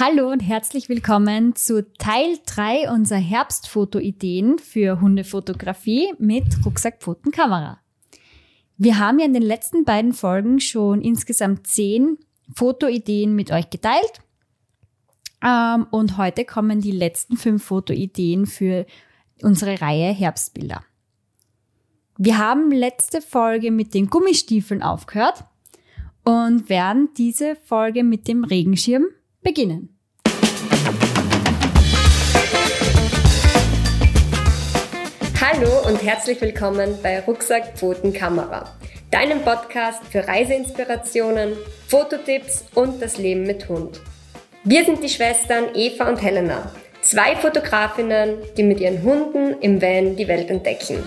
Hallo und herzlich willkommen zu Teil 3 unserer Herbstfotoideen für Hundefotografie mit Rucksackpfotenkamera. Wir haben ja in den letzten beiden Folgen schon insgesamt zehn Fotoideen mit euch geteilt. Ähm, und heute kommen die letzten fünf Fotoideen für unsere Reihe Herbstbilder. Wir haben letzte Folge mit den Gummistiefeln aufgehört und werden diese Folge mit dem Regenschirm beginnen. Hallo und herzlich willkommen bei Rucksack Pfoten Kamera, deinem Podcast für Reiseinspirationen, Fototipps und das Leben mit Hund. Wir sind die Schwestern Eva und Helena, zwei Fotografinnen, die mit ihren Hunden im Van die Welt entdecken.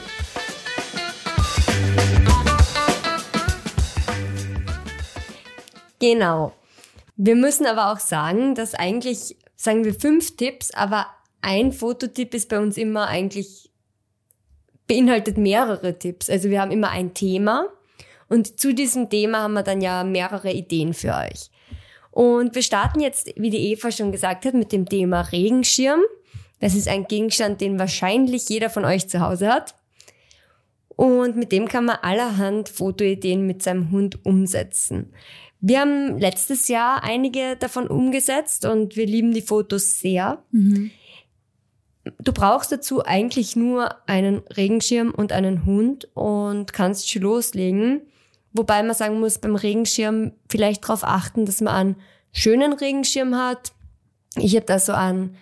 Genau. Wir müssen aber auch sagen, dass eigentlich, sagen wir fünf Tipps, aber ein Fototipp ist bei uns immer eigentlich, beinhaltet mehrere Tipps. Also wir haben immer ein Thema und zu diesem Thema haben wir dann ja mehrere Ideen für euch. Und wir starten jetzt, wie die Eva schon gesagt hat, mit dem Thema Regenschirm. Das ist ein Gegenstand, den wahrscheinlich jeder von euch zu Hause hat. Und mit dem kann man allerhand Fotoideen mit seinem Hund umsetzen. Wir haben letztes Jahr einige davon umgesetzt und wir lieben die Fotos sehr. Mhm. Du brauchst dazu eigentlich nur einen Regenschirm und einen Hund und kannst schon loslegen. Wobei man sagen muss, beim Regenschirm vielleicht darauf achten, dass man einen schönen Regenschirm hat. Ich habe da so einen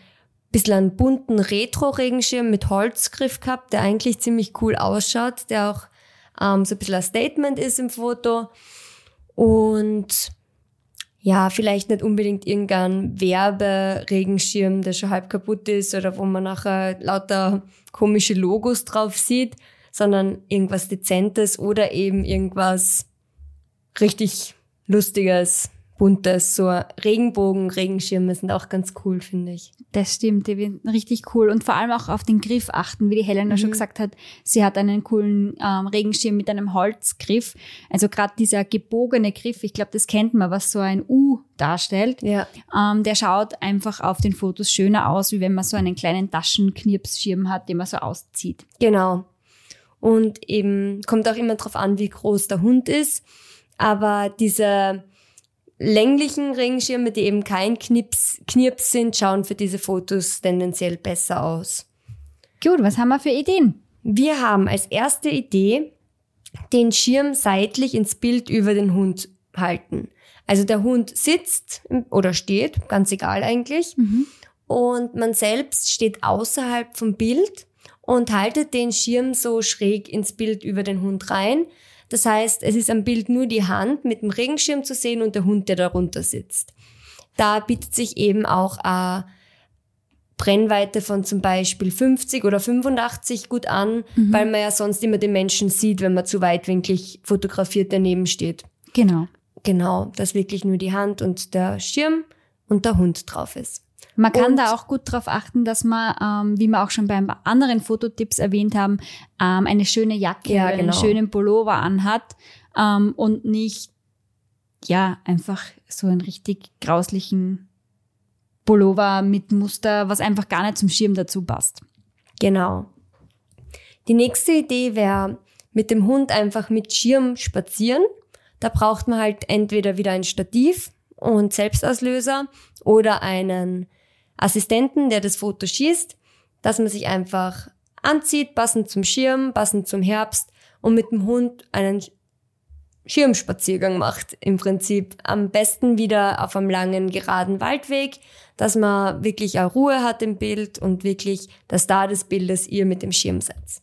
bisschen einen bunten Retro-Regenschirm mit Holzgriff gehabt, der eigentlich ziemlich cool ausschaut, der auch ähm, so ein bisschen ein Statement ist im Foto. Und ja, vielleicht nicht unbedingt irgendein Werberegenschirm, der schon halb kaputt ist oder wo man nachher lauter komische Logos drauf sieht, sondern irgendwas Dezentes oder eben irgendwas richtig Lustiges, buntes, so Regenbogen, Regenschirme sind auch ganz cool, finde ich. Das stimmt, die sind richtig cool und vor allem auch auf den Griff achten, wie die Helena mhm. schon gesagt hat. Sie hat einen coolen ähm, Regenschirm mit einem Holzgriff. Also gerade dieser gebogene Griff, ich glaube, das kennt man, was so ein U darstellt. Ja. Ähm, der schaut einfach auf den Fotos schöner aus, wie wenn man so einen kleinen Taschenknirpsschirm hat, den man so auszieht. Genau. Und eben kommt auch immer drauf an, wie groß der Hund ist. Aber diese länglichen Regenschirme, die eben kein Knips, Knirps sind, schauen für diese Fotos tendenziell besser aus. Gut, was haben wir für Ideen? Wir haben als erste Idee den Schirm seitlich ins Bild über den Hund halten. Also der Hund sitzt oder steht, ganz egal eigentlich. Mhm. Und man selbst steht außerhalb vom Bild und haltet den Schirm so schräg ins Bild über den Hund rein, das heißt, es ist am Bild nur die Hand mit dem Regenschirm zu sehen und der Hund, der darunter sitzt. Da bietet sich eben auch eine Brennweite von zum Beispiel 50 oder 85 gut an, mhm. weil man ja sonst immer den Menschen sieht, wenn man zu weitwinklig fotografiert daneben steht. Genau. Genau, dass wirklich nur die Hand und der Schirm und der Hund drauf ist. Man kann und da auch gut darauf achten, dass man, ähm, wie wir auch schon bei anderen Fototipps erwähnt haben, ähm, eine schöne Jacke ja, oder genau. einen schönen Pullover anhat ähm, und nicht ja einfach so einen richtig grauslichen Pullover mit Muster, was einfach gar nicht zum Schirm dazu passt. Genau. Die nächste Idee wäre mit dem Hund einfach mit Schirm spazieren. Da braucht man halt entweder wieder ein Stativ und Selbstauslöser oder einen Assistenten, der das Foto schießt, dass man sich einfach anzieht, passend zum Schirm, passend zum Herbst und mit dem Hund einen Schirmspaziergang macht im Prinzip. Am besten wieder auf einem langen, geraden Waldweg, dass man wirklich auch Ruhe hat im Bild und wirklich das Star des Bildes ihr mit dem Schirm seid.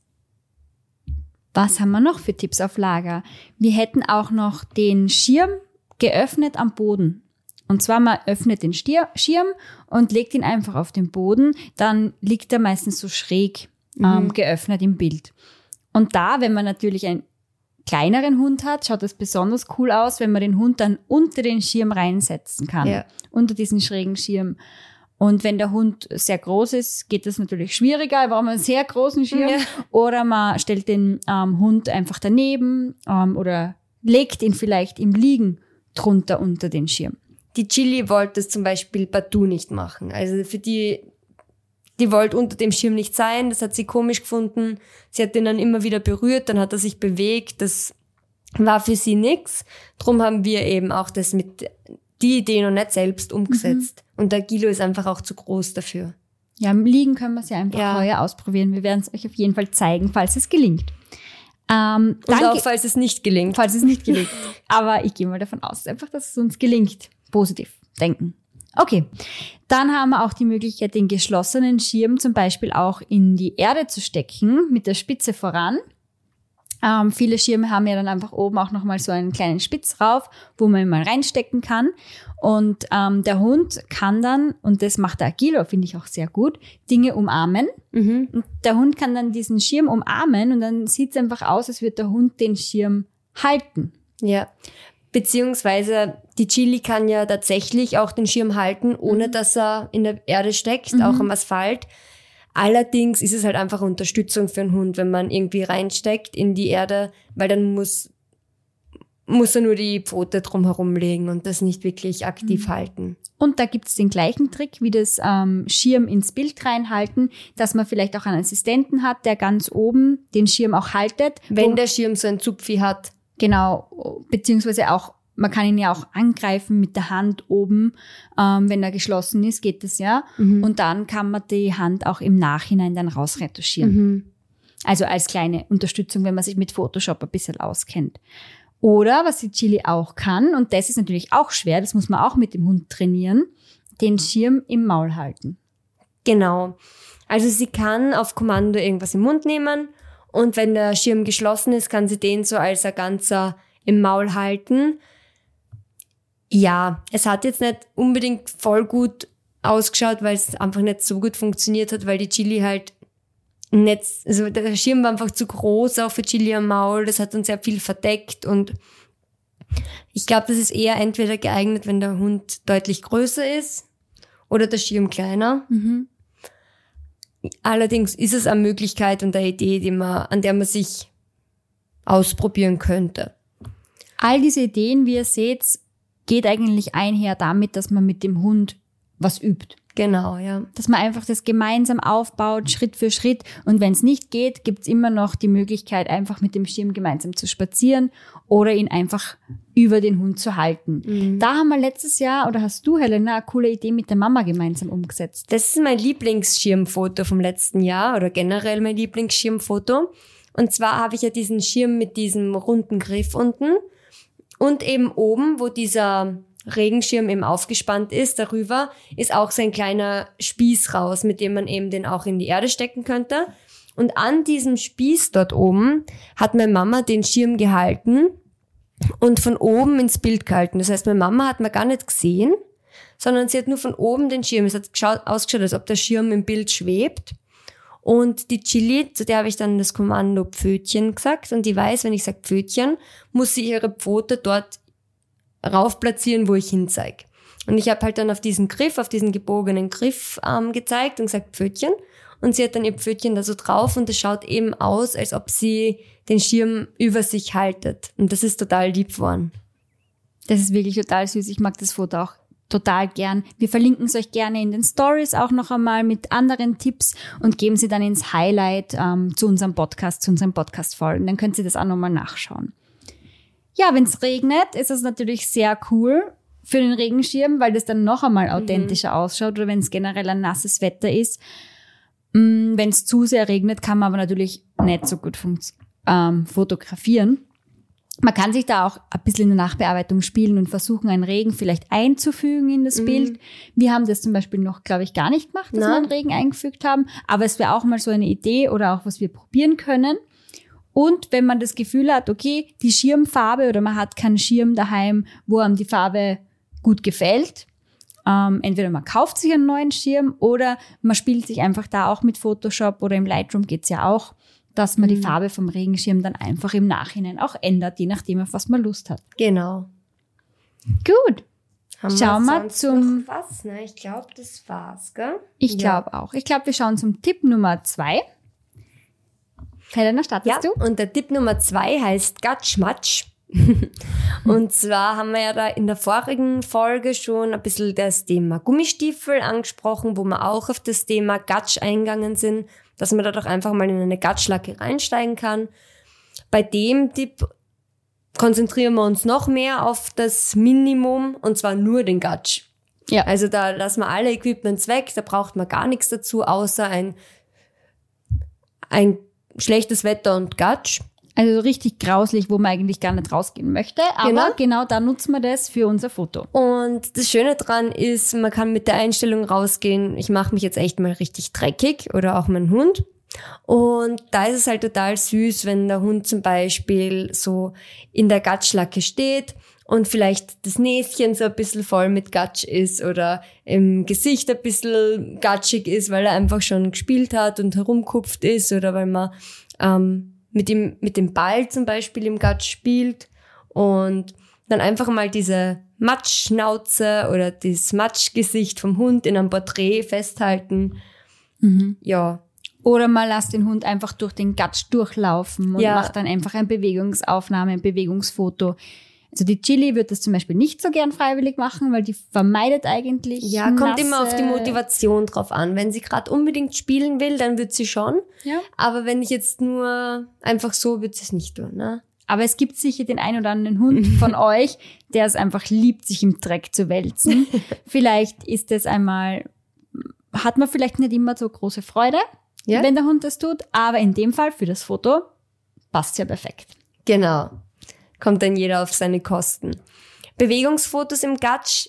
Was haben wir noch für Tipps auf Lager? Wir hätten auch noch den Schirm geöffnet am Boden. Und zwar man öffnet den Stier Schirm und legt ihn einfach auf den Boden, dann liegt er meistens so schräg ähm, mhm. geöffnet im Bild. Und da, wenn man natürlich einen kleineren Hund hat, schaut das besonders cool aus, wenn man den Hund dann unter den Schirm reinsetzen kann, ja. unter diesen schrägen Schirm. Und wenn der Hund sehr groß ist, geht das natürlich schwieriger, aber man einen sehr großen Schirm. Ja. Oder man stellt den ähm, Hund einfach daneben ähm, oder legt ihn vielleicht im Liegen drunter unter den Schirm. Die Chili wollte es zum Beispiel partout nicht machen. Also für die, die wollte unter dem Schirm nicht sein, das hat sie komisch gefunden. Sie hat den dann immer wieder berührt, dann hat er sich bewegt, das war für sie nix. Drum haben wir eben auch das mit die Idee noch nicht selbst umgesetzt. Mhm. Und der Gilo ist einfach auch zu groß dafür. Ja, im Liegen können wir es ja einfach ja. heuer ausprobieren. Wir werden es euch auf jeden Fall zeigen, falls es gelingt. Ähm, Und auch falls es nicht gelingt. Falls es nicht gelingt. Aber ich gehe mal davon aus, einfach, dass es uns gelingt. Positiv denken. Okay, dann haben wir auch die Möglichkeit, den geschlossenen Schirm zum Beispiel auch in die Erde zu stecken, mit der Spitze voran. Ähm, viele Schirme haben ja dann einfach oben auch nochmal so einen kleinen Spitz drauf, wo man mal reinstecken kann. Und ähm, der Hund kann dann, und das macht der Agilo, finde ich auch sehr gut, Dinge umarmen. Mhm. Und der Hund kann dann diesen Schirm umarmen und dann sieht es einfach aus, als würde der Hund den Schirm halten. Ja. Beziehungsweise die Chili kann ja tatsächlich auch den Schirm halten, ohne mhm. dass er in der Erde steckt, mhm. auch am Asphalt. Allerdings ist es halt einfach Unterstützung für einen Hund, wenn man irgendwie reinsteckt in die Erde, weil dann muss, muss er nur die Pfote drumherum legen und das nicht wirklich aktiv mhm. halten. Und da gibt's den gleichen Trick wie das ähm, Schirm ins Bild reinhalten, dass man vielleicht auch einen Assistenten hat, der ganz oben den Schirm auch haltet. Wenn der Schirm so ein Zupfi hat. Genau, beziehungsweise auch man kann ihn ja auch angreifen mit der Hand oben, ähm, wenn er geschlossen ist, geht das ja. Mhm. Und dann kann man die Hand auch im Nachhinein dann rausretuschieren. Mhm. Also als kleine Unterstützung, wenn man sich mit Photoshop ein bisschen auskennt. Oder was die Chili auch kann, und das ist natürlich auch schwer, das muss man auch mit dem Hund trainieren, den Schirm im Maul halten. Genau. Also sie kann auf Kommando irgendwas im Mund nehmen und wenn der Schirm geschlossen ist, kann sie den so als ein ganzer im Maul halten ja, es hat jetzt nicht unbedingt voll gut ausgeschaut, weil es einfach nicht so gut funktioniert hat, weil die Chili halt nicht, also der Schirm war einfach zu groß auch für Chili am Maul, das hat uns sehr viel verdeckt und ich glaube, das ist eher entweder geeignet, wenn der Hund deutlich größer ist oder der Schirm kleiner. Mhm. Allerdings ist es eine Möglichkeit und eine Idee, die man, an der man sich ausprobieren könnte. All diese Ideen, wie ihr seht, geht eigentlich einher damit, dass man mit dem Hund was übt. Genau, ja. Dass man einfach das gemeinsam aufbaut, Schritt für Schritt. Und wenn es nicht geht, gibt's immer noch die Möglichkeit, einfach mit dem Schirm gemeinsam zu spazieren oder ihn einfach über den Hund zu halten. Mhm. Da haben wir letztes Jahr, oder hast du, Helena, eine coole Idee mit der Mama gemeinsam umgesetzt. Das ist mein Lieblingsschirmfoto vom letzten Jahr oder generell mein Lieblingsschirmfoto. Und zwar habe ich ja diesen Schirm mit diesem runden Griff unten und eben oben, wo dieser Regenschirm eben aufgespannt ist, darüber ist auch so ein kleiner Spieß raus, mit dem man eben den auch in die Erde stecken könnte. Und an diesem Spieß dort oben hat meine Mama den Schirm gehalten und von oben ins Bild gehalten. Das heißt, meine Mama hat mir gar nicht gesehen, sondern sie hat nur von oben den Schirm. Es hat geschaut, ausgeschaut, als ob der Schirm im Bild schwebt. Und die Chili, zu der habe ich dann das Kommando Pfötchen gesagt. Und die weiß, wenn ich sage Pfötchen, muss sie ihre Pfote dort rauf platzieren, wo ich hinzeige. Und ich habe halt dann auf diesen Griff, auf diesen gebogenen Griff ähm, gezeigt und gesagt Pfötchen. Und sie hat dann ihr Pfötchen da so drauf und es schaut eben aus, als ob sie den Schirm über sich haltet. Und das ist total lieb geworden. Das ist wirklich total süß. Ich mag das Foto auch total gern. Wir verlinken es euch gerne in den Stories auch noch einmal mit anderen Tipps und geben sie dann ins Highlight ähm, zu unserem Podcast, zu unserem Podcast-Folgen. Dann könnt ihr das auch nochmal nachschauen. Ja, wenn es regnet, ist es natürlich sehr cool für den Regenschirm, weil das dann noch einmal mhm. authentischer mhm. ausschaut oder wenn es generell ein nasses Wetter ist. Mm, wenn es zu sehr regnet, kann man aber natürlich nicht so gut ähm, fotografieren. Man kann sich da auch ein bisschen in der Nachbearbeitung spielen und versuchen, einen Regen vielleicht einzufügen in das mhm. Bild. Wir haben das zum Beispiel noch, glaube ich, gar nicht gemacht, dass Nein. wir einen Regen eingefügt haben. Aber es wäre auch mal so eine Idee oder auch was wir probieren können. Und wenn man das Gefühl hat, okay, die Schirmfarbe oder man hat keinen Schirm daheim, wo einem die Farbe gut gefällt, ähm, entweder man kauft sich einen neuen Schirm oder man spielt sich einfach da auch mit Photoshop oder im Lightroom geht's ja auch dass man mhm. die Farbe vom Regenschirm dann einfach im Nachhinein auch ändert, je nachdem, auf was man Lust hat. Genau. Gut. Haben schauen wir, zum. was, ne? Ich glaube, das war's, gell? Ich ja. glaube auch. Ich glaube, wir schauen zum Tipp Nummer zwei. Helena, startest ja, du? Und der Tipp Nummer zwei heißt Gatschmatsch. Und zwar haben wir ja da in der vorigen Folge schon ein bisschen das Thema Gummistiefel angesprochen, wo wir auch auf das Thema Gatsch eingegangen sind, dass man da doch einfach mal in eine Gatschlacke reinsteigen kann. Bei dem Tipp konzentrieren wir uns noch mehr auf das Minimum und zwar nur den Gatsch. Ja. Also da lassen wir alle Equipments weg, da braucht man gar nichts dazu, außer ein, ein schlechtes Wetter und Gatsch. Also so richtig grauslich, wo man eigentlich gar nicht rausgehen möchte. Aber genau, genau da nutzen wir das für unser Foto. Und das Schöne dran ist, man kann mit der Einstellung rausgehen, ich mache mich jetzt echt mal richtig dreckig oder auch mein Hund. Und da ist es halt total süß, wenn der Hund zum Beispiel so in der Gatschlacke steht und vielleicht das Näschen so ein bisschen voll mit Gatsch ist oder im Gesicht ein bisschen gatschig ist, weil er einfach schon gespielt hat und herumkupft ist oder weil man ähm, mit dem, mit dem Ball zum Beispiel im Gatsch spielt und dann einfach mal diese Matschschnauze oder das Matschgesicht vom Hund in einem Porträt festhalten. Mhm. Ja. Oder mal lass den Hund einfach durch den Gatsch durchlaufen und ja. macht dann einfach eine Bewegungsaufnahme, ein Bewegungsfoto. Also die Chili wird das zum Beispiel nicht so gern freiwillig machen, weil die vermeidet eigentlich. Ja, kommt immer auf die Motivation drauf an. Wenn sie gerade unbedingt spielen will, dann wird sie schon. Ja. Aber wenn ich jetzt nur einfach so, wird sie es nicht tun. Ne? Aber es gibt sicher den einen oder anderen Hund von euch, der es einfach liebt, sich im Dreck zu wälzen. vielleicht ist es einmal, hat man vielleicht nicht immer so große Freude, ja? wenn der Hund das tut, aber in dem Fall für das Foto passt ja perfekt. Genau kommt dann jeder auf seine Kosten. Bewegungsfotos im Gatsch,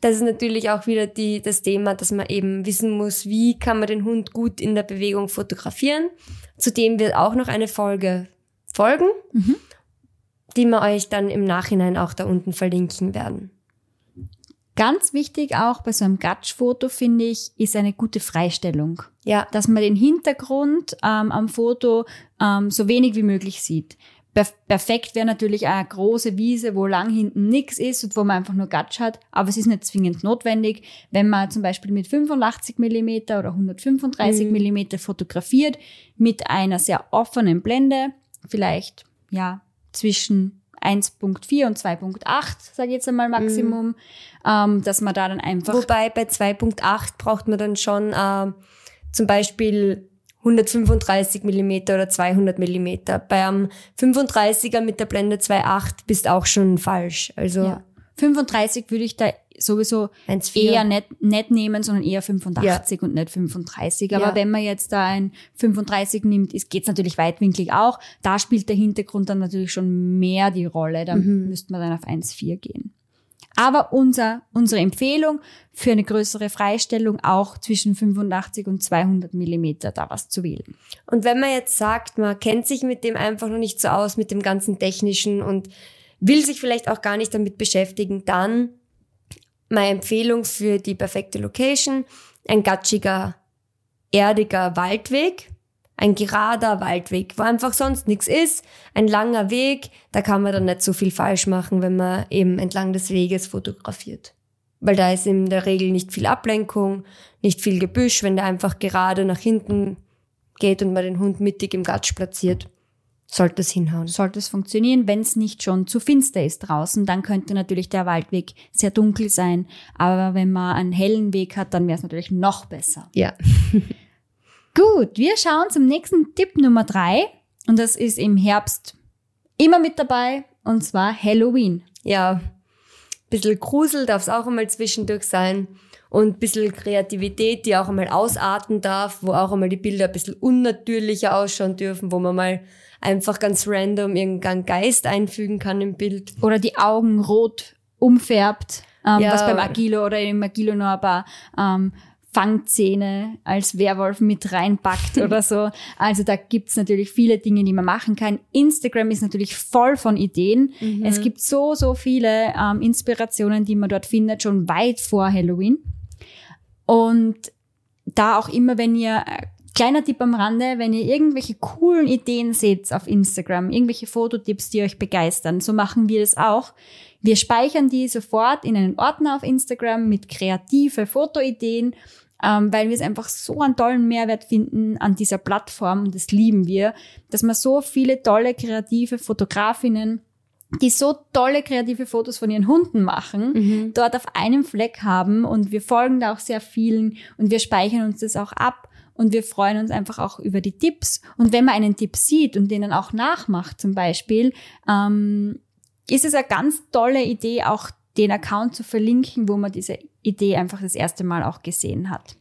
das ist natürlich auch wieder die, das Thema, dass man eben wissen muss, wie kann man den Hund gut in der Bewegung fotografieren. Zudem wird auch noch eine Folge folgen, mhm. die wir euch dann im Nachhinein auch da unten verlinken werden. Ganz wichtig auch bei so einem Gatsch-Foto, finde ich, ist eine gute Freistellung. Ja. Dass man den Hintergrund ähm, am Foto ähm, so wenig wie möglich sieht. Perfekt wäre natürlich eine große Wiese, wo lang hinten nichts ist und wo man einfach nur Gatsch hat, aber es ist nicht zwingend notwendig. Wenn man zum Beispiel mit 85 Millimeter oder 135 mhm. Millimeter fotografiert, mit einer sehr offenen Blende, vielleicht ja zwischen 1.4 und 2.8, sage ich jetzt einmal Maximum, mhm. ähm, dass man da dann einfach... Wobei bei 2.8 braucht man dann schon äh, zum Beispiel 135 Millimeter oder 200 Millimeter. Bei einem 35er mit der Blende 2.8 bist auch schon falsch. Also ja. 35 würde ich da sowieso eher nicht, nicht nehmen, sondern eher 85 ja. und nicht 35. Aber ja. wenn man jetzt da ein 35 nimmt, geht es natürlich weitwinklig auch. Da spielt der Hintergrund dann natürlich schon mehr die Rolle. Da mhm. müsste man dann auf 1,4 gehen. Aber unser, unsere Empfehlung für eine größere Freistellung auch zwischen 85 und 200 Millimeter da was zu wählen. Und wenn man jetzt sagt, man kennt sich mit dem einfach noch nicht so aus, mit dem ganzen Technischen und will sich vielleicht auch gar nicht damit beschäftigen, dann meine Empfehlung für die perfekte Location, ein gatschiger, erdiger Waldweg ein gerader Waldweg, wo einfach sonst nichts ist, ein langer Weg, da kann man dann nicht so viel falsch machen, wenn man eben entlang des Weges fotografiert. Weil da ist in der Regel nicht viel Ablenkung, nicht viel Gebüsch, wenn der einfach gerade nach hinten geht und man den Hund mittig im Gatsch platziert. Sollte es hinhauen. Sollte es funktionieren, wenn es nicht schon zu finster ist draußen, dann könnte natürlich der Waldweg sehr dunkel sein. Aber wenn man einen hellen Weg hat, dann wäre es natürlich noch besser. Ja. Gut, wir schauen zum nächsten Tipp Nummer drei. Und das ist im Herbst immer mit dabei. Und zwar Halloween. Ja, bisschen Grusel darf es auch einmal zwischendurch sein. Und bisschen Kreativität, die auch einmal ausarten darf, wo auch einmal die Bilder ein bisschen unnatürlicher ausschauen dürfen, wo man mal einfach ganz random irgendeinen Geist einfügen kann im Bild. Oder die Augen rot umfärbt, ähm, ja. was beim Agilo oder im Agilo noch ein paar ähm, Fangzähne als Werwolf mit reinpackt oder so. Also da gibt's natürlich viele Dinge, die man machen kann. Instagram ist natürlich voll von Ideen. Mhm. Es gibt so, so viele ähm, Inspirationen, die man dort findet, schon weit vor Halloween. Und da auch immer, wenn ihr, äh, kleiner Tipp am Rande, wenn ihr irgendwelche coolen Ideen seht auf Instagram, irgendwelche Fototipps, die euch begeistern, so machen wir das auch. Wir speichern die sofort in einen Ordner auf Instagram mit kreative Fotoideen ähm, weil wir es einfach so einen tollen Mehrwert finden an dieser Plattform und das lieben wir, dass man so viele tolle kreative Fotografinnen die so tolle kreative Fotos von ihren Hunden machen, Mhm. dort auf einem Fleck haben und wir folgen da auch sehr vielen und wir speichern uns das auch ab und wir freuen uns einfach auch über die Tipps. Und wenn man einen Tipp sieht und den dann auch nachmacht zum Beispiel, ähm, ist es eine ganz tolle Idee, auch den Account zu verlinken, wo man diese Idee einfach das erste Mal auch gesehen hat.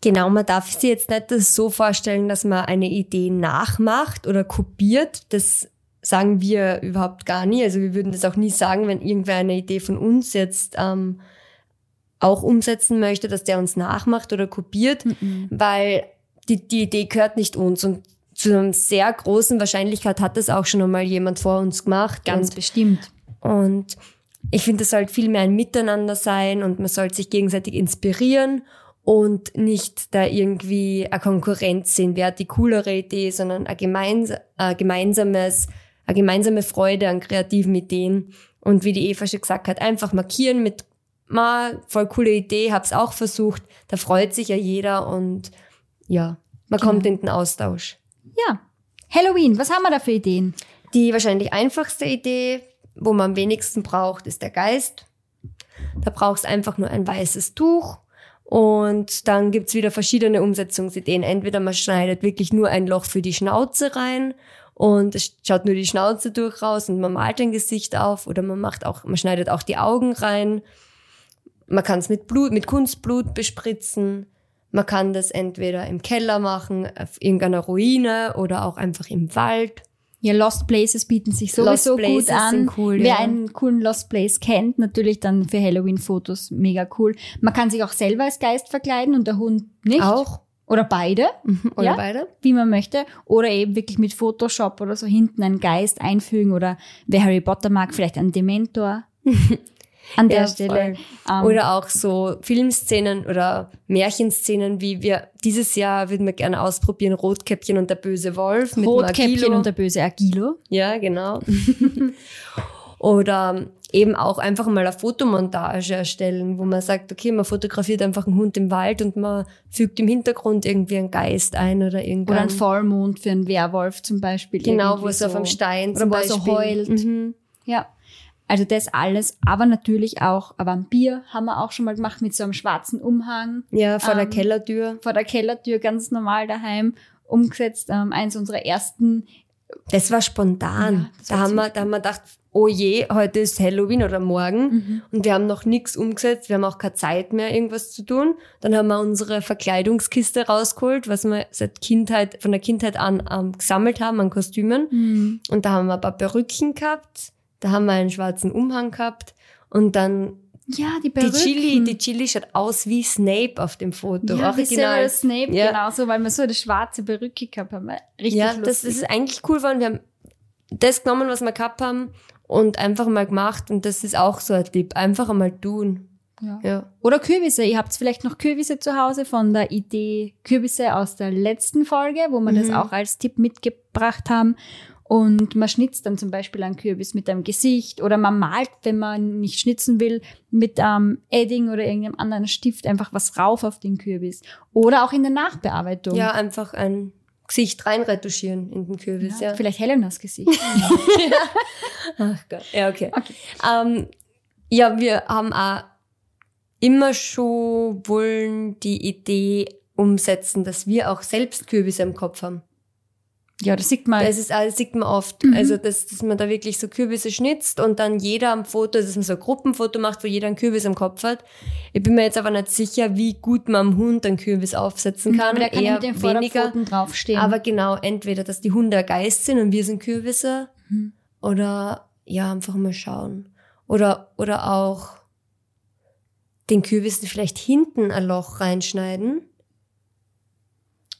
Genau, man darf sich jetzt nicht das so vorstellen, dass man eine Idee nachmacht oder kopiert. Das sagen wir überhaupt gar nie. Also wir würden das auch nie sagen, wenn irgendwer eine Idee von uns jetzt ähm, auch umsetzen möchte, dass der uns nachmacht oder kopiert, weil die, die Idee gehört nicht uns und zu einer sehr großen Wahrscheinlichkeit hat das auch schon einmal jemand vor uns gemacht. Ganz und bestimmt. und ich finde, es sollte viel mehr ein Miteinander sein und man sollte sich gegenseitig inspirieren und nicht da irgendwie eine Konkurrenz sehen, wer hat die coolere Idee, sondern ein, gemeins ein gemeinsames, eine gemeinsame Freude an kreativen Ideen. Und wie die Eva schon gesagt hat, einfach markieren mit, ma, voll coole Idee, hab's auch versucht. Da freut sich ja jeder und ja, man kommt in den Austausch. Ja. Halloween, was haben wir da für Ideen? Die wahrscheinlich einfachste Idee, wo man am wenigsten braucht, ist der Geist. Da brauchst einfach nur ein weißes Tuch und dann gibt's wieder verschiedene Umsetzungsideen. Entweder man schneidet wirklich nur ein Loch für die Schnauze rein und es schaut nur die Schnauze durch raus und man malt ein Gesicht auf oder man macht auch, man schneidet auch die Augen rein. Man kann es mit Blut, mit Kunstblut bespritzen. Man kann das entweder im Keller machen, auf irgendeiner Ruine oder auch einfach im Wald. Ja, Lost Places bieten sich sowieso Lost Places gut an. sind cool, Wer ja. einen coolen Lost Place kennt, natürlich dann für Halloween-Fotos mega cool. Man kann sich auch selber als Geist verkleiden und der Hund nicht. Auch. Oder beide, Oder Ja. beide? wie man möchte. Oder eben wirklich mit Photoshop oder so hinten einen Geist einfügen. Oder wer Harry Potter mag, vielleicht einen Dementor. An der Ja, Stelle. voll. Ähm, Oder auch so Filmszenen oder Märchenszenen, wie wir dieses Jahr würden wir gerne ausprobieren, Rotkäppchen und der böse Wolf mit Rotkäppchen und der böse Agilo. Ja, genau. Oder eben auch einfach mal eine Fotomontage erstellen, wo man sagt, okay, man fotografiert einfach einen Hund im Wald und man fügt im Hintergrund irgendwie einen Geist ein oder Oder irgendein ein Vollmond für einen Werwolf zum Beispiel. Genau, wo es auf einem Stein Oder zum wo er so heult. Mhm. Ja. Also das alles, aber natürlich auch ein Vampir haben wir auch schon mal gemacht mit so einem schwarzen Umhang Ja, vor der Ähm, Kellertür. vor der Kellertür ganz normal daheim umgesetzt. Ähm, eins unserer ersten. Das war spontan. Ja, das da, war haben wir, da haben wir gedacht, oh je, heute ist Halloween oder morgen. Mhm. Und wir haben noch nichts umgesetzt. Wir haben auch keine Zeit mehr, irgendwas zu tun. Dann haben wir unsere Verkleidungskiste rausgeholt, was wir seit Kindheit, von der Kindheit an ähm, gesammelt haben an Kostümen. Und da haben wir ein paar Perücken gehabt. Da haben wir einen schwarzen Umhang gehabt. Und dann Ja, die die. Chili, die Chili schaut aus wie Snape auf dem Foto. ja, wie Original. Severus Snape, Ja. genauso, weil wir so eine schwarze Perücke gehabt haben. Richtig ja, lustig. das ist eigentlich cool geworden. Wir haben das genommen, was wir gehabt haben und einfach mal gemacht. Und das ist auch so ein Tipp. Einfach einmal tun. ja. Ja. Oder Kürbisse. Ihr habt vielleicht noch Kürbisse zu Hause von der Idee Kürbisse aus der letzten Folge, wo wir das Mhm. auch als Tipp mitgebracht haben. Und man schnitzt dann zum Beispiel einen Kürbis mit einem Gesicht oder man malt, wenn man nicht schnitzen will, mit ähm, Edding oder irgendeinem anderen Stift einfach was rauf auf den Kürbis. Oder auch in der Nachbearbeitung. ja, einfach ein Gesicht reinretuschieren in den Kürbis. Ja. Vielleicht Helenas Gesicht. Ach Gott. Ja, okay. Ähm, ja, wir haben auch immer schon wollen die Idee umsetzen, dass wir auch selbst Kürbisse im Kopf haben. Ja, das sieht man. Das ist das sieht man oft. Also, dass, dass man da wirklich so Kürbisse schnitzt und dann jeder am Foto, dass man so ein Gruppenfoto macht, wo jeder einen Kürbis im Kopf hat. Ich bin mir jetzt aber nicht sicher, wie gut man am Hund einen Kürbis aufsetzen kann. aber der kann ja Eher mit den weniger. Vorderpfoten draufstehen. Aber genau, entweder, dass die Hunde ein Geist sind und wir sind Kürbisse. Mhm. Oder ja, einfach mal schauen. Oder, oder auch den Kürbissen vielleicht hinten ein Loch reinschneiden.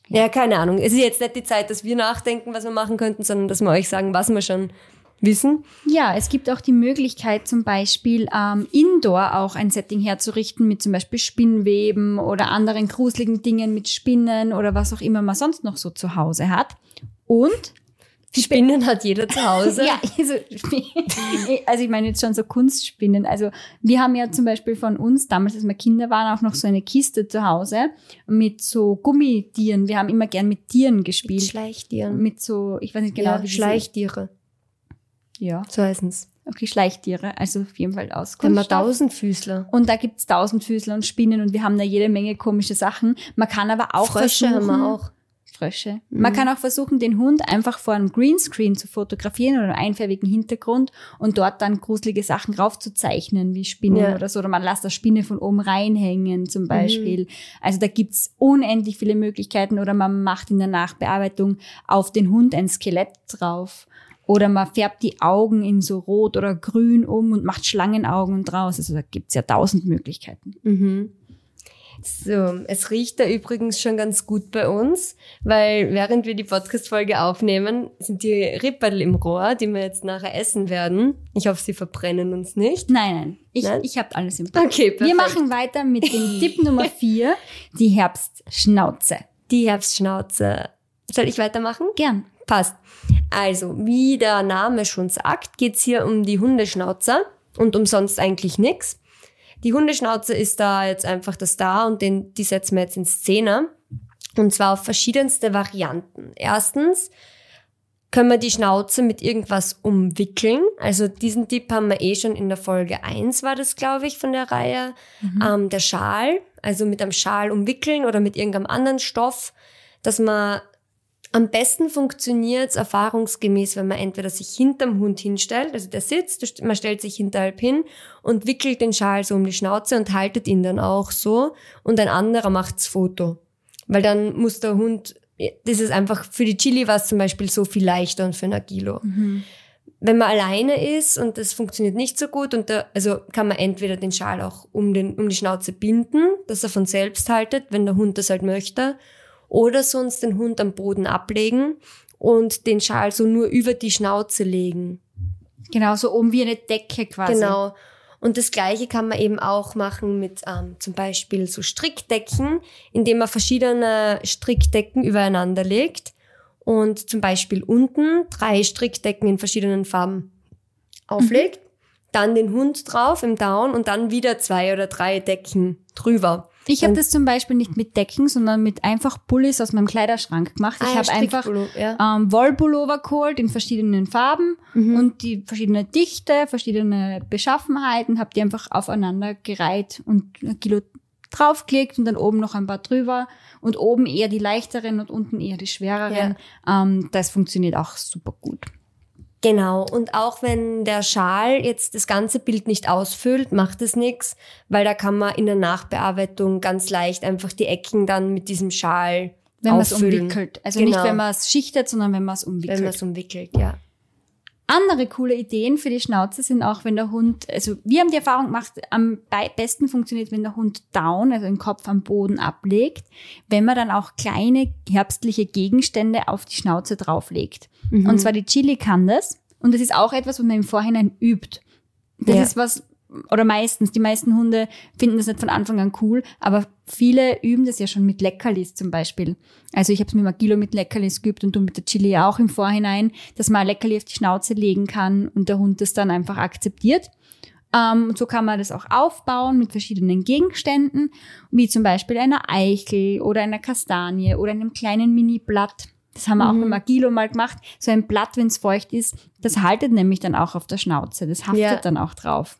Ja, keine Ahnung. Es ist jetzt nicht die Zeit, dass wir nachdenken, was wir machen könnten, sondern dass wir euch sagen, was wir schon wissen. Ja, es gibt auch die Möglichkeit, zum Beispiel ähm, indoor auch ein Setting herzurichten mit zum Beispiel Spinnweben oder anderen gruseligen Dingen mit Spinnen oder was auch immer man sonst noch so zu Hause hat. Und Spinnen hat jeder zu Hause. ja, also, also ich meine jetzt schon so Kunstspinnen. Also wir haben ja zum Beispiel von uns, damals als wir Kinder waren, auch noch so eine Kiste zu Hause mit so Gummitieren. Wir haben immer gern mit Tieren gespielt. Schleichtieren. Mit so, ich weiß nicht genau, ja, wie Schleichtiere. Ja, So heißen's. Okay, Schleichtiere, also auf jeden Fall aus Dann mal. Tausendfüßler. Und da gibt's Tausendfüßler und Spinnen und wir haben da jede Menge komische Sachen. Man kann aber auch Frösche versuchen, haben wir auch. Frösche. Man kann auch versuchen, den Hund einfach vor einem Greenscreen zu fotografieren oder einem einfärbigen Hintergrund und dort dann gruselige Sachen raufzuzeichnen, wie Spinnen Ja. oder so. Oder man lässt eine Spinne von oben reinhängen zum Beispiel. Also da gibt's unendlich viele Möglichkeiten. Oder man macht in der Nachbearbeitung auf den Hund ein Skelett drauf. Oder man färbt die Augen in so rot oder grün um und macht Schlangenaugen draus. Also da gibt's ja tausend Möglichkeiten. Mhm. So, es riecht da übrigens schon ganz gut bei uns, weil während wir die Podcast-Folge aufnehmen, sind die Ripperl im Rohr, die wir jetzt nachher essen werden. Ich hoffe, sie verbrennen uns nicht. Nein, nein. Ich, Nein? ich habe alles im Blick. Okay, perfekt. Wir machen weiter mit dem Tipp Nummer vier, die Herbstschnauze. die Herbstschnauze. Soll ich weitermachen? Gern. Passt. Also, wie der Name schon sagt, geht's hier um die Hundeschnauzer und umsonst eigentlich nix. Die Hundeschnauze ist da jetzt einfach das da und den, die setzen wir jetzt in Szene. Und zwar auf verschiedenste Varianten. Erstens können wir die Schnauze mit irgendwas umwickeln. Also diesen Tipp haben wir eh schon in der Folge 1 war das, glaube ich, von der Reihe. Ähm, der Schal, also mit einem Schal umwickeln oder mit irgendeinem anderen Stoff, dass man am besten funktioniert erfahrungsgemäß, wenn man entweder sich hinterm Hund hinstellt, also der sitzt, man stellt sich hinterhalb hin und wickelt den Schal so um die Schnauze und haltet ihn dann auch so und ein anderer macht's Foto. Weil dann muss der Hund, das ist einfach, für die Chili war es zum Beispiel so viel leichter und für ein Agilo. Wenn man alleine ist und das funktioniert nicht so gut und da, also kann man entweder den Schal auch um, den, um die Schnauze binden, dass er von selbst haltet, wenn der Hund das halt möchte, oder sonst den Hund am Boden ablegen und den Schal so nur über die Schnauze legen. Genau, so oben wie eine Decke quasi. Genau. Und das Gleiche kann man eben auch machen mit ähm, zum Beispiel so Strickdecken, indem man verschiedene Strickdecken übereinander legt und zum Beispiel unten drei Strickdecken in verschiedenen Farben auflegt, dann den Hund drauf im Down und dann wieder zwei oder drei Decken drüber. Ich habe das zum Beispiel nicht mit Decken, sondern mit einfach Pullis aus meinem Kleiderschrank gemacht. Ich Ah ja, habe einfach ja. ähm, Wollpullover geholt in verschiedenen Farben Mhm. und die verschiedene Dichte, verschiedene Beschaffenheiten, habe die einfach aufeinander gereiht und ein Kilo draufgelegt und dann oben noch ein paar drüber und oben eher die leichteren und unten eher die schwereren. Ähm, das funktioniert auch super gut. Genau, und auch wenn der Schal jetzt das ganze Bild nicht ausfüllt, macht es nichts, weil da kann man in der Nachbearbeitung ganz leicht einfach die Ecken dann mit diesem Schal Wenn man es umwickelt. Also Genau. nicht, wenn man es schichtet, sondern wenn man es umwickelt. Wenn man es umwickelt, ja. Andere coole Ideen für die Schnauze sind auch, wenn der Hund, also wir haben die Erfahrung gemacht, am besten funktioniert, wenn der Hund down, also den Kopf am Boden ablegt, wenn man dann auch kleine herbstliche Gegenstände auf die Schnauze drauflegt. Und zwar die Chili kann das. Und das ist auch etwas, was man im Vorhinein übt. Das Ja. ist was, oder meistens, die meisten Hunde finden das nicht von Anfang an cool, aber viele üben das ja schon mit Leckerlis zum Beispiel. Also ich habe es mit Magilo mit Leckerlis geübt und du mit der Chili auch im Vorhinein, dass man Leckerli auf die Schnauze legen kann und der Hund das dann einfach akzeptiert. Ähm, und so kann man das auch aufbauen mit verschiedenen Gegenständen, wie zum Beispiel einer Eichel oder einer Kastanie oder einem kleinen Mini-Blatt. Das haben wir auch mit Magilo mal gemacht. So ein Blatt, wenn es feucht ist, das haltet nämlich dann auch auf der Schnauze. Das haftet Ja. dann auch drauf.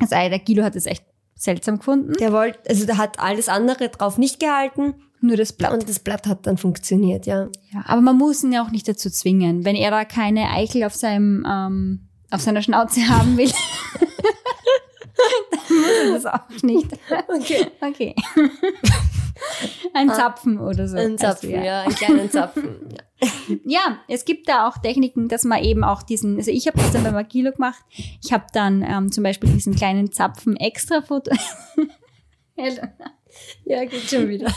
Also der Gilo hat es echt seltsam gefunden. Der wollte, also der hat alles andere drauf nicht gehalten Nur das Blatt. und das Blatt hat dann funktioniert, ja. Ja, aber man muss ihn ja auch nicht dazu zwingen. Wenn er da keine Eichel auf seinem ähm, auf seiner Schnauze haben will, dann muss er das auch nicht. Okay. Okay. Ein Zapfen oder so. Ein Also, Zapfen, ja, einen kleinen Zapfen. Ja. Ja, es gibt da auch Techniken, dass man eben auch diesen, also ich habe das dann bei Magilo gemacht. Ich habe dann ähm, zum Beispiel diesen kleinen Zapfen extra foto ja, geht schon wieder.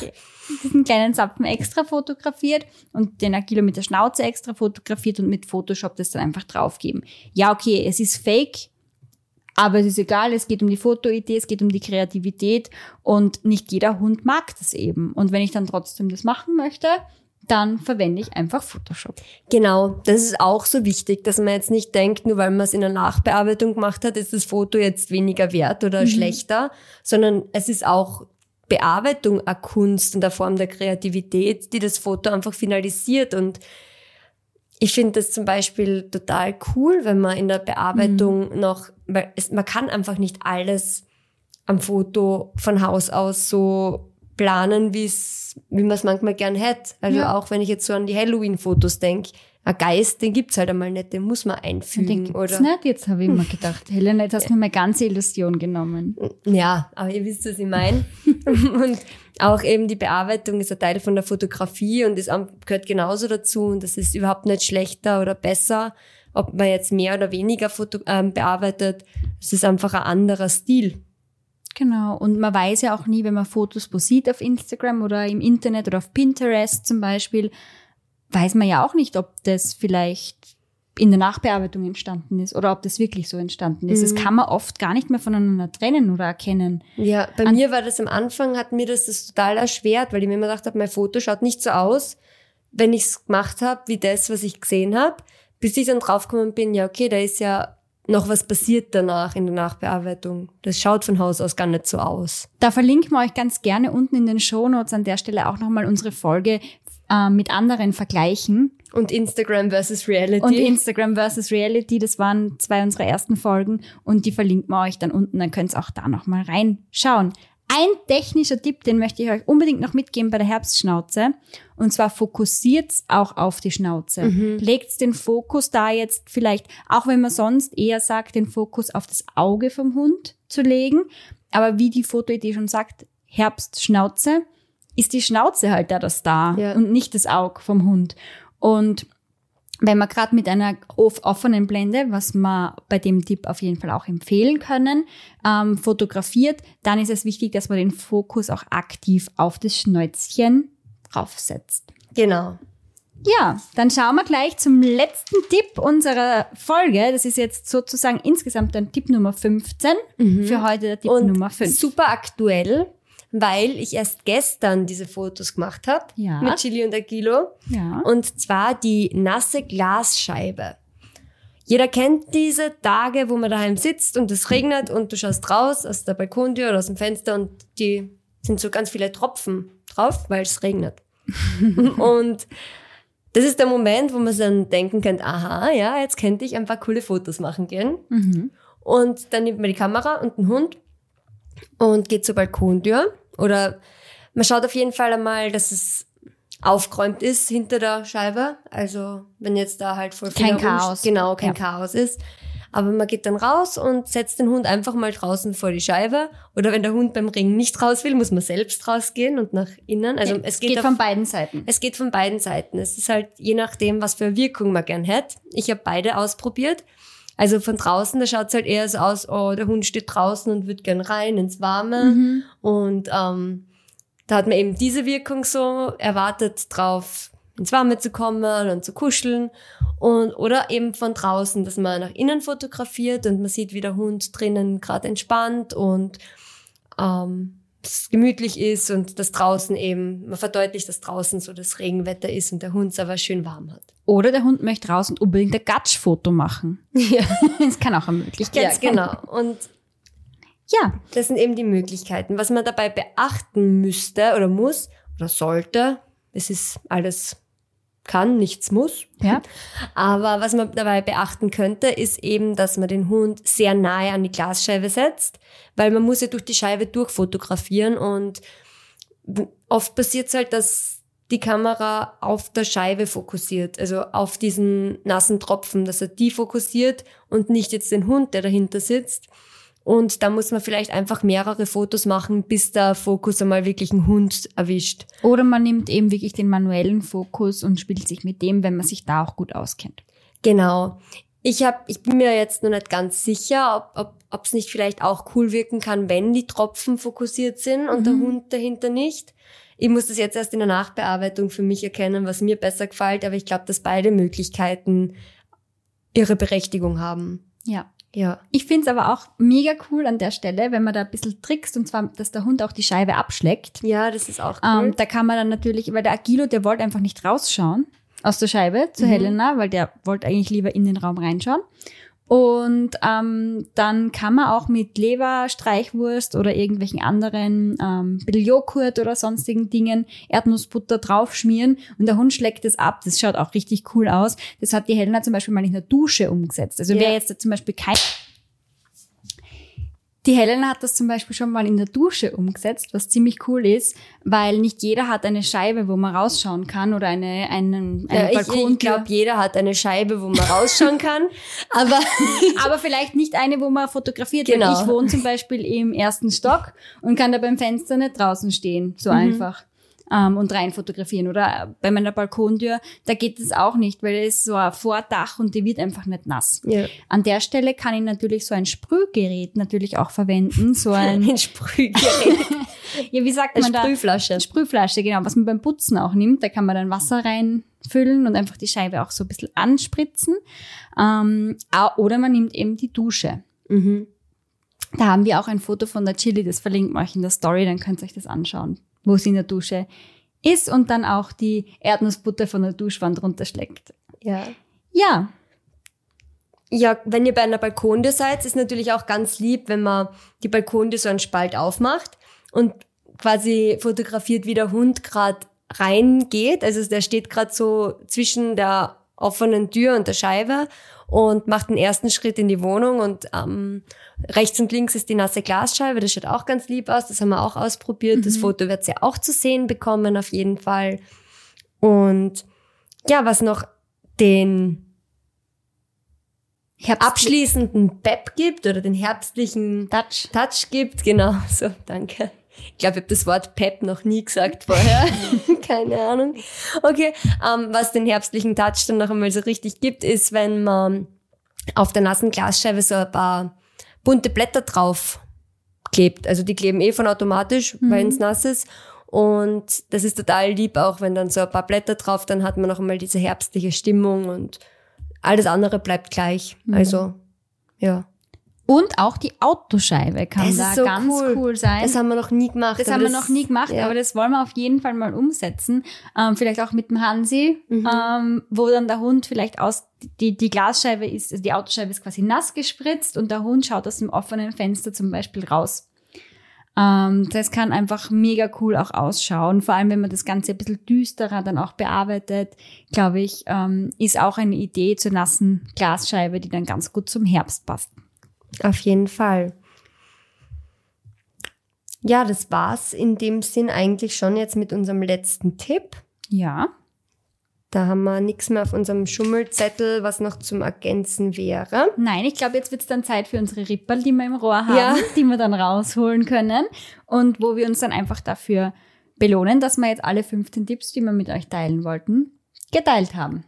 diesen kleinen Zapfen extra fotografiert und den Agilo mit der Schnauze extra fotografiert und mit Photoshop das dann einfach draufgeben. Ja, okay, es ist fake, aber es ist egal, es geht um die Fotoidee, es geht um die Kreativität und nicht jeder Hund mag das eben. Und wenn ich dann trotzdem das machen möchte, dann verwende ich einfach Photoshop. Genau, das ist auch so wichtig, dass man jetzt nicht denkt, nur weil man es in der Nachbearbeitung gemacht hat, ist das Foto jetzt weniger wert oder schlechter, sondern es ist auch Bearbeitung eine Kunst und eine Form der Kreativität, die das Foto einfach finalisiert und ich finde das zum Beispiel total cool, wenn man in der Bearbeitung mhm. noch, weil es, man kann einfach nicht alles am Foto von Haus aus so planen, wie es, wie man es manchmal gern hätte. Also ja. auch wenn ich jetzt so an die Halloween-Fotos denke, ein Geist, den gibt's halt einmal nicht, den muss man einfügen. Den gibt's oder? nicht, jetzt habe ich immer gedacht. Helena, jetzt hast du mir meine ganze Illusion genommen. Ja, aber ihr wisst, was ich meine. und auch eben die Bearbeitung ist ein Teil von der Fotografie und es gehört genauso dazu und das ist überhaupt nicht schlechter oder besser, ob man jetzt mehr oder weniger Foto, ähm, bearbeitet. Es ist einfach ein anderer Stil. Genau. Und man weiß ja auch nie, wenn man Fotos sieht auf Instagram oder im Internet oder auf Pinterest zum Beispiel, weiß man ja auch nicht, ob das vielleicht in der Nachbearbeitung entstanden ist oder ob das wirklich so entstanden ist. Mhm. Das kann man oft gar nicht mehr voneinander trennen oder erkennen. Ja, bei An mir war das am Anfang, hat mir das, das total erschwert, weil ich mir immer gedacht habe, mein Foto schaut nicht so aus, wenn ich es gemacht habe, wie das, was ich gesehen habe, bis ich dann draufgekommen bin, ja, okay, da ist ja noch was passiert danach in der Nachbearbeitung. Das schaut von Haus aus gar nicht so aus. Da verlinken wir euch ganz gerne unten in den Show Notes an der Stelle auch nochmal unsere Folge äh, mit anderen vergleichen. Und Instagram versus Reality. Und Instagram versus Reality, das waren zwei unserer ersten Folgen und die verlinken wir euch dann unten, dann könnt ihr auch da nochmal reinschauen. Ein technischer Tipp, den möchte ich euch unbedingt noch mitgeben bei der Herbstschnauze. Und zwar fokussiert auch auf die Schnauze. Mhm. Legt den Fokus da jetzt vielleicht, auch wenn man sonst eher sagt, den Fokus auf das Auge vom Hund zu legen. Aber wie die Fotoidee schon sagt, Herbstschnauze, ist die Schnauze halt da das da ja. und nicht das Auge vom Hund. Und wenn man gerade mit einer offenen Blende, was man bei dem Tipp auf jeden Fall auch empfehlen können, ähm, fotografiert, dann ist es wichtig, dass man den Fokus auch aktiv auf das Schnäuzchen draufsetzt. Genau. Ja, dann schauen wir gleich zum letzten Tipp unserer Folge. Das ist jetzt sozusagen insgesamt ein Tipp Nummer 15. Mhm. Für heute der Tipp Und Nummer 5. Super aktuell, weil ich erst gestern diese Fotos gemacht habe ja. mit Chili und Agilo. Ja. Und zwar die nasse Glasscheibe. Jeder kennt diese Tage, wo man daheim sitzt und es regnet und du schaust raus aus der Balkontür oder aus dem Fenster und die sind so ganz viele Tropfen drauf, weil es regnet. und das ist der Moment, wo man dann denken kann, aha, ja, jetzt könnte ich ein paar coole Fotos machen gehen. Mhm. Und dann nimmt man die Kamera und den Hund und geht zur Balkontür oder man schaut auf jeden Fall einmal, dass es aufgeräumt ist hinter der Scheibe. Also wenn jetzt da halt voll viel kein Chaos. Genau, kein ja. Chaos ist. Aber man geht dann raus und setzt den Hund einfach mal draußen vor die Scheibe. Oder wenn der Hund beim Ring nicht raus will, muss man selbst rausgehen und nach innen. Also ja, es geht, geht auf, von beiden Seiten. Es geht von beiden Seiten. Es ist halt je nachdem, was für Wirkung man gern hätte. Ich habe beide ausprobiert. Also von draußen, da schaut's halt eher so aus, oh, der Hund steht draußen und wird gern rein ins Warme. Mhm. Und ähm, da hat man eben diese Wirkung so erwartet drauf, ins Warme zu kommen und zu kuscheln. Und, oder eben von draußen, dass man nach innen fotografiert und man sieht, wie der Hund drinnen gerade entspannt und ähm, es gemütlich ist und das draußen eben, man verdeutlicht, dass draußen so das Regenwetter ist und der Hund es aber schön warm hat. Oder der Hund möchte raus und unbedingt ein Gatschfoto machen. Ja. das kann auch eine Möglichkeit ja, sein. Ja, genau. Und ja, das sind eben die Möglichkeiten. Was man dabei beachten müsste oder muss oder sollte, es ist alles kann, nichts muss. Ja. Aber was man dabei beachten könnte, ist eben, dass man den Hund sehr nahe an die Glasscheibe setzt, weil man muss ja durch die Scheibe durchfotografieren und oft passiert es halt, dass die Kamera auf der Scheibe fokussiert, also auf diesen nassen Tropfen, dass er die fokussiert und nicht jetzt den Hund, der dahinter sitzt. Und da muss man vielleicht einfach mehrere Fotos machen, bis der Fokus einmal wirklich einen Hund erwischt. Oder man nimmt eben wirklich den manuellen Fokus und spielt sich mit dem, wenn man sich da auch gut auskennt. Genau. Ich, hab, ich bin mir jetzt noch nicht ganz sicher, ob es ob, nicht vielleicht auch cool wirken kann, wenn die Tropfen fokussiert sind und mhm. der Hund dahinter nicht. Ich muss das jetzt erst in der Nachbearbeitung für mich erkennen, was mir besser gefällt, aber ich glaube, dass beide Möglichkeiten ihre Berechtigung haben. Ja. Ja. Ich find's aber auch mega cool an der Stelle, wenn man da ein bisschen trickst, und zwar, dass der Hund auch die Scheibe abschleckt. Ja, das ist auch cool. Ähm, da kann man dann natürlich, weil der Agilo, der wollte einfach nicht rausschauen aus der Scheibe zu mhm. Helena, weil der wollte eigentlich lieber in den Raum reinschauen. Und ähm, dann kann man auch mit Leber, Streichwurst oder irgendwelchen anderen ähm, Joghurt oder sonstigen Dingen Erdnussbutter draufschmieren und der Hund schlägt es ab. Das schaut auch richtig cool aus. Das hat die Helena zum Beispiel mal in der Dusche umgesetzt. Also Ja. wer jetzt da zum Beispiel kein die Helena hat das zum Beispiel schon mal in der Dusche umgesetzt, was ziemlich cool ist, weil nicht jeder hat eine Scheibe, wo man rausschauen kann oder eine, einen, eine Ja, ich Balkontür. ich glaube, jeder hat eine Scheibe, wo man rausschauen kann. Aber aber vielleicht nicht eine, wo man fotografiert. Genau. Ich wohne zum Beispiel im ersten Stock und kann da beim Fenster nicht draußen stehen, Mhm. so einfach. Ähm, und rein fotografieren. Oder bei meiner Balkontür, da geht es auch nicht, weil es ist so ein Vordach und die wird einfach nicht nass. ja. An der Stelle kann ich natürlich so ein Sprühgerät natürlich auch verwenden. So ein, ein Sprühgerät, ja, wie sagt eine man da? Sprühflasche. Sprühflasche, genau, was man beim Putzen auch nimmt. Da kann man dann Wasser reinfüllen und einfach die Scheibe auch so ein bisschen anspritzen. Ähm, oder man nimmt eben die Dusche. Mhm. Da haben wir auch ein Foto von der Chili, das verlinkt man euch in der Story, dann könnt ihr euch das anschauen, wo sie in der Dusche ist und dann auch die Erdnussbutter von der Duschwand runterschlägt. Ja. Ja, Ja, wenn ihr bei einer Balkontür seid, ist natürlich auch ganz lieb, wenn man die Balkontür so einen Spalt aufmacht und quasi fotografiert, wie der Hund gerade reingeht. Also der steht gerade so zwischen der offenen Tür und der Scheibe und macht den ersten Schritt in die Wohnung und ähm, rechts und links ist die nasse Glasscheibe. Das schaut auch ganz lieb aus. Das haben wir auch ausprobiert. Das Foto wird sie auch zu sehen bekommen auf jeden Fall. Und ja, was noch den Herbst abschließenden Pep gibt oder den herbstlichen Touch. Touch gibt. Genau, so, danke. Ich glaube, ich habe das Wort Pep noch nie gesagt vorher. Keine Ahnung. Okay, ähm, was den herbstlichen Touch dann noch einmal so richtig gibt, ist, wenn man auf der nassen Glasscheibe so ein paar bunte Blätter drauf klebt. Also die kleben eh von automatisch, weil es nass ist. Und das ist total lieb, auch wenn dann so ein paar Blätter drauf, dann hat man noch einmal diese herbstliche Stimmung und alles andere bleibt gleich. Also, ja. Und auch die Autoscheibe kann Das da so ganz cool, cool. sein. Das haben wir noch nie gemacht. Das haben wir noch nie gemacht, ja. aber das wollen wir auf jeden Fall mal umsetzen. Ähm, vielleicht auch mit dem Hansi, Mhm. ähm, wo dann der Hund vielleicht aus, die, die Glasscheibe ist, also die Autoscheibe ist quasi nass gespritzt und der Hund schaut aus dem offenen Fenster zum Beispiel raus. Ähm, das kann einfach mega cool auch ausschauen. Vor allem, wenn man das Ganze ein bisschen düsterer dann auch bearbeitet, glaube ich, ähm, ist auch eine Idee zur nassen Glasscheibe, die dann ganz gut zum Herbst passt. Auf jeden Fall. Ja, das war's in dem Sinn eigentlich schon jetzt mit unserem letzten Tipp. Ja. Da haben wir nichts mehr auf unserem Schummelzettel, was noch zum Ergänzen wäre. Nein, ich glaube, jetzt wird es dann Zeit für unsere Ripperl, die wir im Rohr haben, Ja. die wir dann rausholen können und wo wir uns dann einfach dafür belohnen, dass wir jetzt alle 15 Tipps, die wir mit euch teilen wollten, geteilt haben.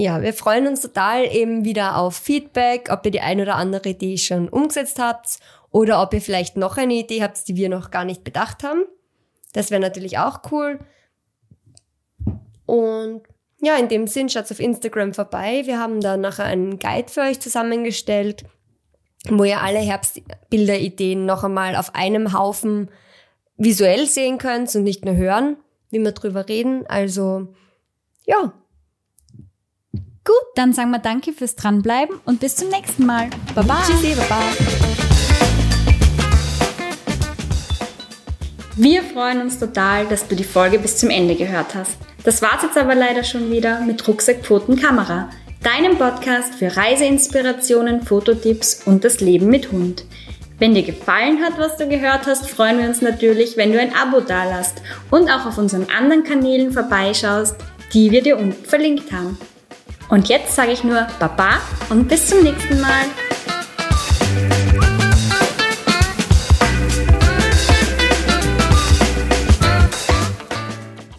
Ja, wir freuen uns total eben wieder auf Feedback, ob ihr die ein oder andere Idee schon umgesetzt habt oder ob ihr vielleicht noch eine Idee habt, die wir noch gar nicht bedacht haben. Das wäre natürlich auch cool. Und ja, in dem Sinn schaut auf Instagram vorbei. Wir haben da nachher einen Guide für euch zusammengestellt, wo ihr alle Herbstbilderideen noch einmal auf einem Haufen visuell sehen könnt und nicht nur hören, wie wir drüber reden. Also, ja, Gut, dann sagen wir danke fürs Dranbleiben und bis zum nächsten Mal. Baba. tschüssi, baba. Wir freuen uns total, dass du die Folge bis zum Ende gehört hast. Das war's jetzt aber leider schon wieder mit Rucksack, Pfoten, Kamera, deinem Podcast für Reiseinspirationen, Fototipps und das Leben mit Hund. Wenn dir gefallen hat, was du gehört hast, freuen wir uns natürlich, wenn du ein Abo dalasst und auch auf unseren anderen Kanälen vorbeischaust, die wir dir unten verlinkt haben. Und jetzt sage ich nur Baba und bis zum nächsten Mal.